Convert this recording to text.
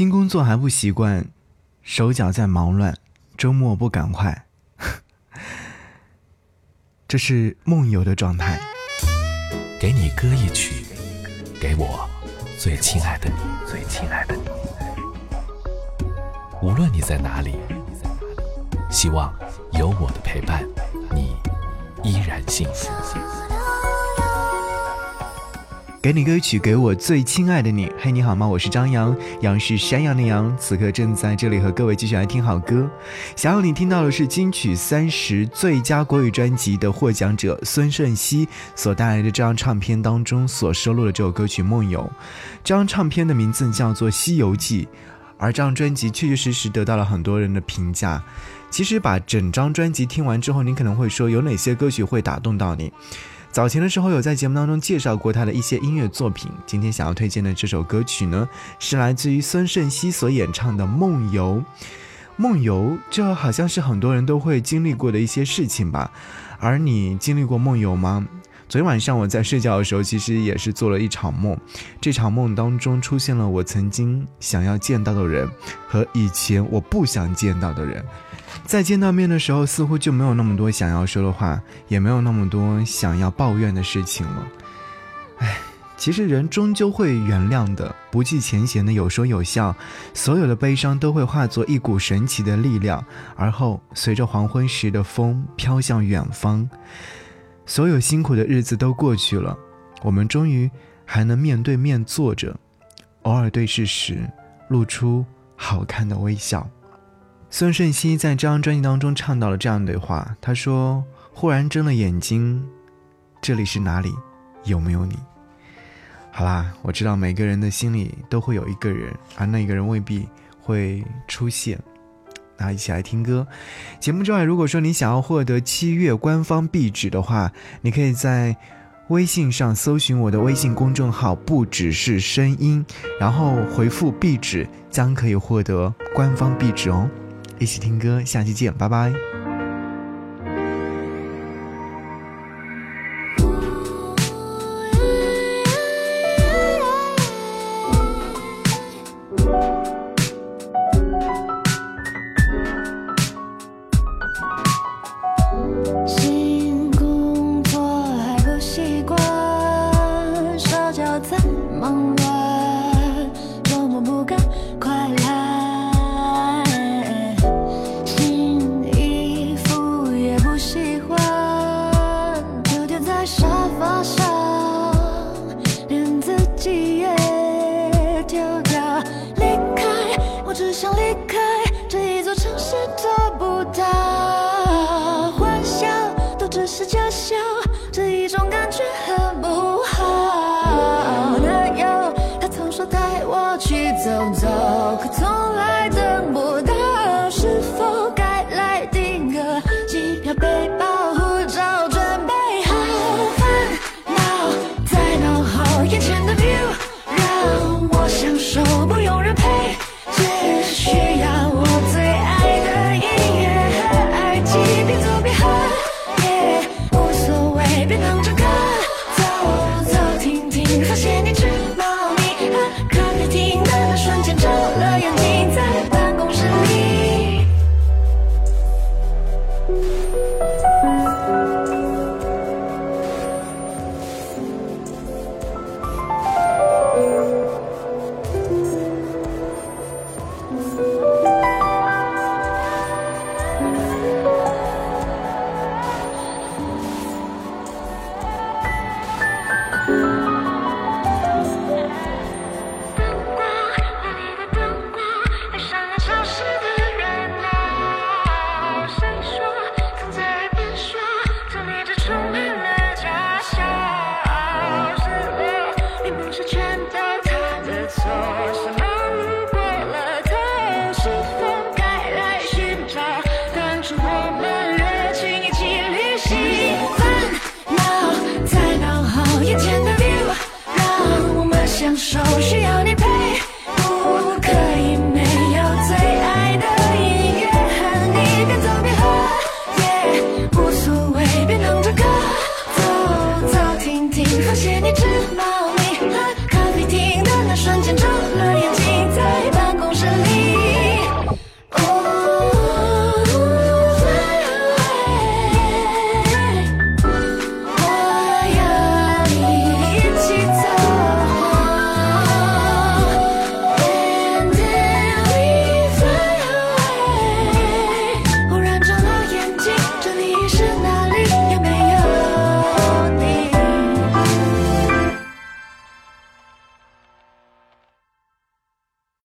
新工作还不习惯，手脚在忙乱，周末不赶快，这是梦游的状态。给你歌一曲，给我最亲爱的你，最亲爱的你。无论你在哪里，希望有我的陪伴，你依然幸福。给你歌曲，给我最亲爱的你。嘿，你好吗？我是张扬，杨是山羊的羊，此刻正在这里和各位继续来听好歌。想要你听到的是金曲三十最佳国语专辑的获奖者孙盛希所带来的这张唱片当中所收录的这首歌曲《梦游》。这张唱片的名字叫做《西游记》，而这张专辑确确实实得到了很多人的评价。其实把整张专辑听完之后，你可能会说有哪些歌曲会打动到你？早前的时候有在节目当中介绍过他的一些音乐作品，今天想要推荐的这首歌曲呢，是来自于孙盛希所演唱的《梦游》。梦游，这好像是很多人都会经历过的一些事情吧？而你经历过梦游吗？昨天晚上我在睡觉的时候，其实也是做了一场梦，这场梦当中出现了我曾经想要见到的人和以前我不想见到的人。在见到面的时候，似乎就没有那么多想要说的话，也没有那么多想要抱怨的事情了。唉，其实人终究会原谅的，不计前嫌的有说有笑，所有的悲伤都会化作一股神奇的力量，而后随着黄昏时的风飘向远方。所有辛苦的日子都过去了，我们终于还能面对面坐着，偶尔对视时露出好看的微笑。孙盛希在这张专辑当中唱到了这样的话，他说：“忽然睁了眼睛，这里是哪里？有没有你？”好啦，我知道每个人的心里都会有一个人，而那个人未必会出现。那一起来听歌。节目之外，如果说你想要获得七月官方壁纸的话，你可以在微信上搜寻我的微信公众号“不只是声音”，然后回复壁纸，将可以获得官方壁纸哦。一起听歌，下期见，拜拜。是做不到。手心